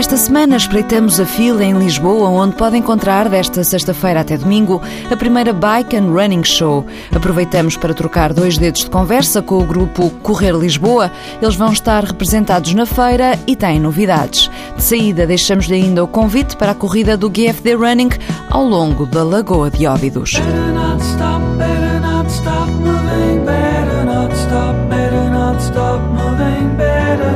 Esta semana espreitamos a fila em Lisboa, onde pode encontrar desta sexta-feira até domingo a primeira Bike and Running Show. Aproveitamos para trocar dois dedos de conversa com o grupo Correr Lisboa. Eles vão estar representados na feira e têm novidades. De saída, deixamos-lhe ainda o convite para a corrida do GFD Running ao longo da Lagoa de Óbidos. stop moving, better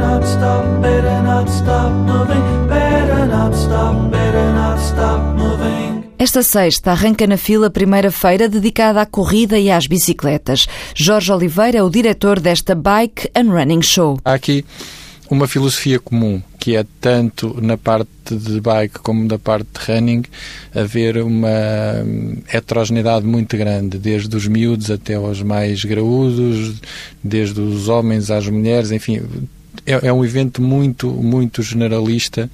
not stop, better not stop moving, better not stop, better not stop moving. Esta sexta arranca na fila a primeira feira dedicada à corrida e às bicicletas. Jorge Oliveira é o diretor desta Bike and Running Show. Há aqui uma filosofia comum, que é tanto na parte de bike como na parte de running, haver uma heterogeneidade muito grande, desde os miúdos até aos mais graúdos, desde os homens às mulheres, enfim, é, é um evento muito, muito generalista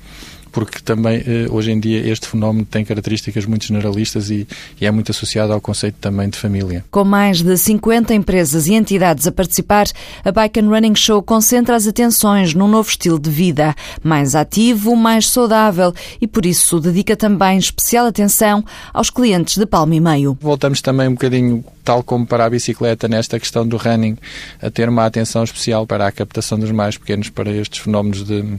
porque também eh, hoje em dia este fenómeno tem características muito generalistas e, e, é muito associado ao conceito também de família. Com mais de 50 empresas e entidades a participar, a Bike and Running Show concentra as atenções num novo estilo de vida, mais ativo, mais saudável e por isso dedica também especial atenção aos clientes de palmo e meio. Voltamos também um bocadinho tal como para a bicicleta, nesta questão do running, a ter uma atenção especial para a captação dos mais pequenos para estes fenómenos de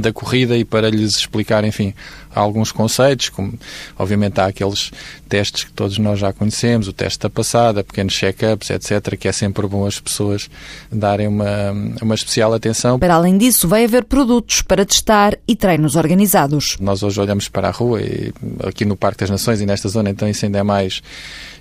da corrida e para lhes explicar, enfim, alguns conceitos, como obviamente há aqueles testes que todos nós já conhecemos, o teste da passada, pequenos check-ups, etc., que é sempre bom as pessoas darem uma, uma especial atenção. Para além disso, vai haver produtos para testar e treinos organizados. Nós hoje olhamos para a rua e aqui no Parque das Nações e nesta zona, então isso ainda é mais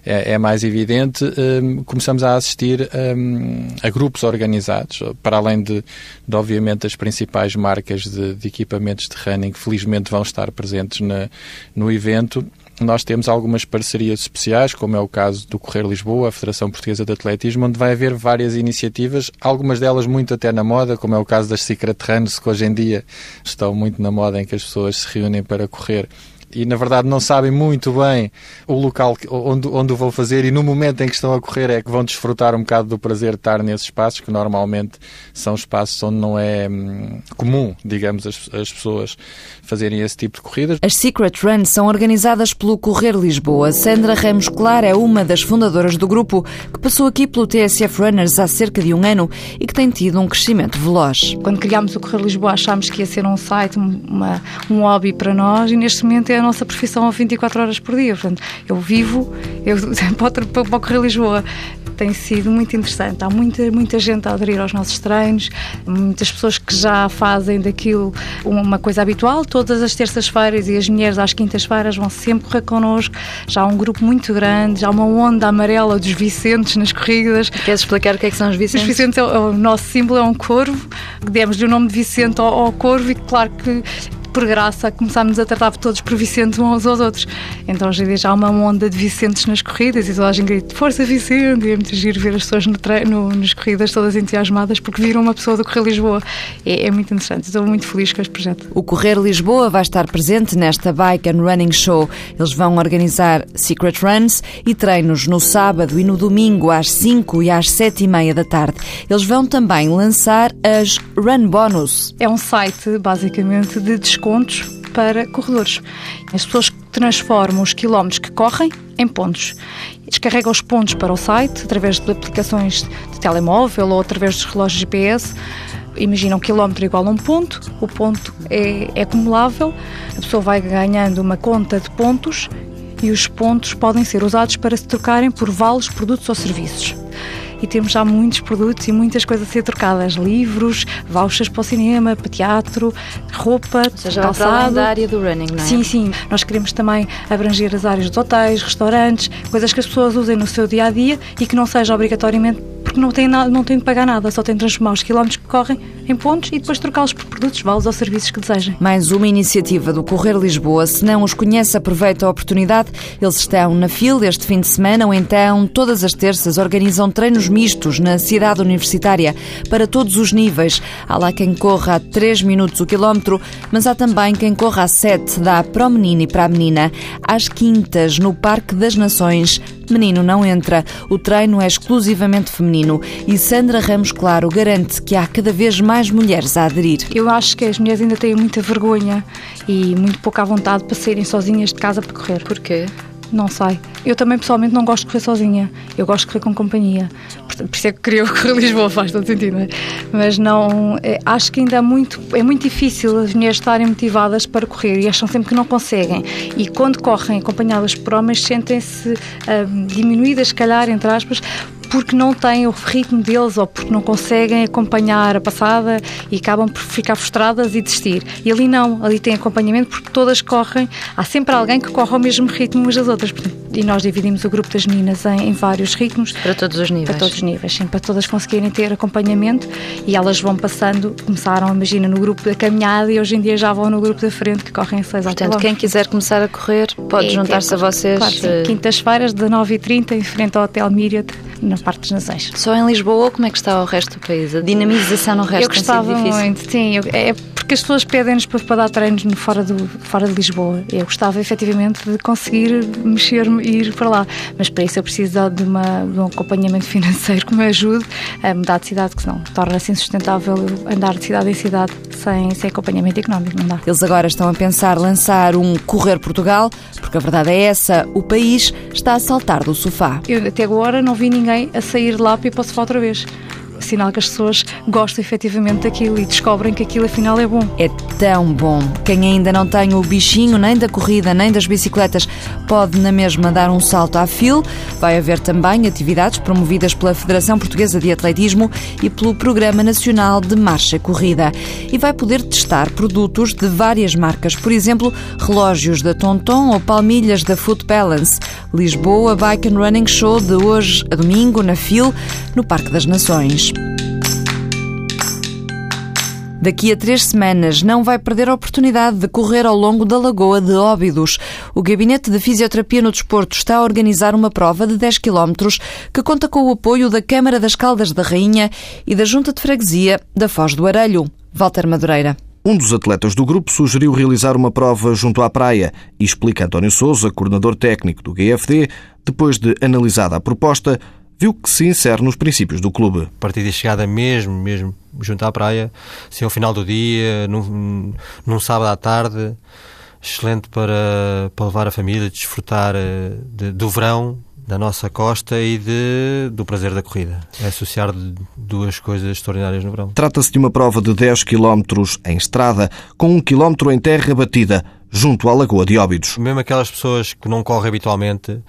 é, é mais evidente, um, começamos a assistir um, a grupos organizados, para além de, de obviamente, as principais marcas de, de, equipamentos de running, felizmente vão estar presentes na, no evento. Nós temos algumas parcerias especiais, como é o caso do Correr Lisboa, a Federação Portuguesa de Atletismo, onde vai haver várias iniciativas, algumas delas muito até na moda, como é o caso das Secret Runs, que hoje em dia estão muito na moda, em que as pessoas se reúnem para correr e na verdade não sabem muito bem o local onde, onde o vão fazer e no momento em que estão a correr é que vão desfrutar um bocado do prazer de estar nesses espaços que normalmente são espaços onde não é hum, comum, digamos, as, as pessoas fazerem esse tipo de corridas. As Secret Runs são organizadas pelo Correr Lisboa. Sandra Ramos Clar é uma das fundadoras do grupo que passou aqui pelo TSF Runners há cerca de um ano e que tem tido um crescimento veloz. Quando criámos o Correr Lisboa achámos que ia ser um site, uma, um hobby para nós e neste momento é nossa profissão 24 horas por dia. Portanto, eu vivo eu, para, para o Correio Lisboa. Tem sido muito interessante. Há muita, muita gente a aderir aos nossos treinos, muitas pessoas que já fazem daquilo uma coisa habitual. Todas as terças-feiras e as mulheres às quintas-feiras vão sempre correr connosco. Já há um grupo muito grande, já há uma onda amarela dos Vicentes nas corridas. Queres explicar o que é que são os Vicentes? Os Vicentes, é o, é o nosso símbolo é um corvo. Demos-lhe o nome de Vicente ao, ao corvo e claro que por graça, começámos a tratar todos por Vicente uns aos outros. Então hoje em dia já há uma onda de Vicentes nas corridas e toda a gente grita Força Vicente! E é muito giro ver as pessoas no treino, nas corridas todas entusiasmadas porque viram uma pessoa do Correr Lisboa. É, é muito interessante. Estou muito feliz com este projeto. O Correr Lisboa vai estar presente nesta Bike and Running Show. Eles vão organizar Secret Runs e treinos no sábado e no domingo às 5 e às 7 e meia da tarde. Eles vão também lançar as Run Bonus. É um site, basicamente, de desconto descontos para corredores. As pessoas transformam os quilómetros que correm em pontos. Descarregam os pontos para o site através de aplicações de telemóvel ou através dos relógios GPS. Imagina um quilómetro igual a um ponto, o ponto é, é acumulável, a pessoa vai ganhando uma conta de pontos e os pontos podem ser usados para se trocarem por vales, produtos ou serviços e temos já muitos produtos e muitas coisas a ser trocadas: livros, vouchers para o cinema, para teatro, roupa, Ou seja, calçado. da área do running, não é? Sim, sim. Nós queremos também abranger as áreas dos hotéis, restaurantes, coisas que as pessoas usem no seu dia a dia e que não seja obrigatoriamente porque não tem, não tem de pagar nada, só tem de transformar os quilómetros que correm em pontos e depois trocá-los por produtos, vales ou serviços que desejem. Mais uma iniciativa do Correr Lisboa. Se não os conhece, aproveita a oportunidade. Eles estão na fila este fim de semana ou então, todas as terças, organizam treinos mistos na cidade universitária para todos os níveis. Há lá quem corra a 3 minutos o quilómetro, mas há também quem corra a 7, dá para o menino e para a menina. Às quintas, no Parque das Nações, menino não entra. O treino é exclusivamente feminino e Sandra Ramos Claro garante que há cada vez mais mais mulheres a aderir. Eu acho que as mulheres ainda têm muita vergonha e muito pouca vontade para saírem sozinhas de casa para correr. Porquê? Não sei. Eu também pessoalmente não gosto de correr sozinha. Eu gosto de correr com companhia. Por isso é que queria correr Lisboa, faz todo sentido, não é? Mas não. É, acho que ainda é muito, é muito difícil as mulheres estarem motivadas para correr e acham sempre que não conseguem. E quando correm acompanhadas por homens, sentem-se uh, diminuídas, se calhar, entre aspas, porque não têm o ritmo deles ou porque não conseguem acompanhar a passada e acabam por ficar frustradas e desistir. E ali não, ali tem acompanhamento porque todas correm, há sempre alguém que corre ao mesmo ritmo umas das outras. E nós dividimos o grupo das meninas em, em vários ritmos. Para todos os níveis. Para todos os níveis, sim, para todas conseguirem ter acompanhamento e elas vão passando, começaram, imagina, no grupo da caminhada e hoje em dia já vão no grupo da frente que correm 6 Portanto, quem quiser começar a correr pode juntar-se a vocês. Claro, eh, Quintas-feiras, 19h30, em frente ao Hotel Myriad na parte das nações. Só em Lisboa ou como é que está o resto do país? A dinamização no resto Eu gostava muito, sim. Eu, é porque as pessoas pedem-nos para, dar treinos no, fora, do, fora de Lisboa. Eu gostava efetivamente de conseguir mexer-me e ir para lá. Mas para isso eu preciso de, uma, de um acompanhamento financeiro que me ajude a mudar de cidade, que senão torna-se insustentável andar de cidade em cidade sem, sem acompanhamento económico. Não dá. Eles agora estão a pensar lançar um Correr Portugal, porque a verdade é essa: o país está a saltar do sofá. Eu até agora não vi ninguém a sair de lá para ir para o sofá outra vez sinal que as pessoas gostam efetivamente daquilo e descobrem que aquilo afinal é bom. É tão bom. Quem ainda não tem o bichinho nem da corrida nem das bicicletas pode na mesma dar um salto à fil. Vai haver também atividades promovidas pela Federação Portuguesa de Atletismo e pelo Programa Nacional de Marcha e Corrida. E vai poder testar produtos de várias marcas, por exemplo, relógios da Tonton ou palmilhas da Foot Balance. Lisboa Bike and Running Show de hoje a domingo na FIL, no Parque das Nações. Daqui a três semanas não vai perder a oportunidade de correr ao longo da Lagoa de Óbidos. O Gabinete de Fisioterapia no Desporto está a organizar uma prova de 10 km que conta com o apoio da Câmara das Caldas da Rainha e da Junta de Freguesia da Foz do Arelho. Walter Madureira. Um dos atletas do grupo sugeriu realizar uma prova junto à praia e explica António Souza, coordenador técnico do GFD, depois de analisada a proposta, viu que se insere nos princípios do clube. Partida de chegada mesmo, mesmo junto à praia, assim ao final do dia, num, num sábado à tarde, excelente para, para levar a família, desfrutar eh, de, do verão, da nossa costa e de, do prazer da corrida. É associar duas coisas extraordinárias no verão. Trata-se de uma prova de 10 km em estrada, com 1 km em terra batida, junto à Lagoa de Óbidos. Mesmo aquelas pessoas que não correm habitualmente,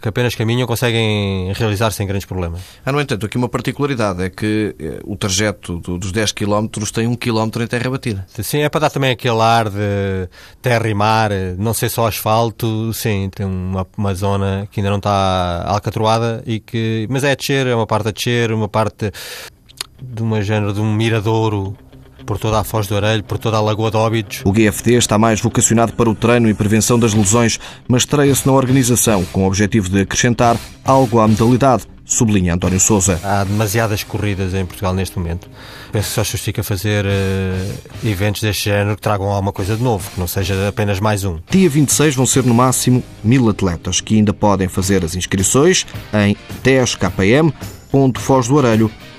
que apenas caminham, conseguem realizar sem grandes problemas. Há, no entanto, aqui uma particularidade, é que eh, o trajeto dos 10 km tem 1 km em terra batida. Sim, é para dar também aquele ar de terra e mar, não ser só asfalto, sim, tem uma, uma zona que ainda não está alcatroada, e que, mas é a descer, é uma parte a descer, uma parte de uma género de um miradouro por toda a Foz do Arelho, por toda a Lagoa de Óbidos. O GFD está mais vocacionado para o treino e prevenção das lesões, mas estreia-se na organização com o objetivo de acrescentar algo à modalidade, sublinha António Souza. Há demasiadas corridas em Portugal neste momento. Penso que só justifica fazer uh, eventos deste género que tragam alguma coisa de novo, que não seja apenas mais um. Dia 26 vão ser no máximo mil atletas que ainda podem fazer as inscrições em 10km.fozdoarelho.com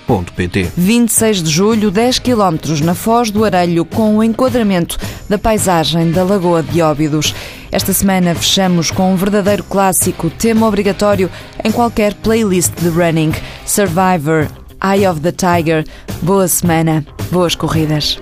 26 de julho, 10 km na Foz do Arelho, com o enquadramento da paisagem da Lagoa de Óbidos. Esta semana fechamos com um verdadeiro clássico, tema obrigatório em qualquer playlist de running. Survivor, Eye of the Tiger. Boa semana, boas corridas.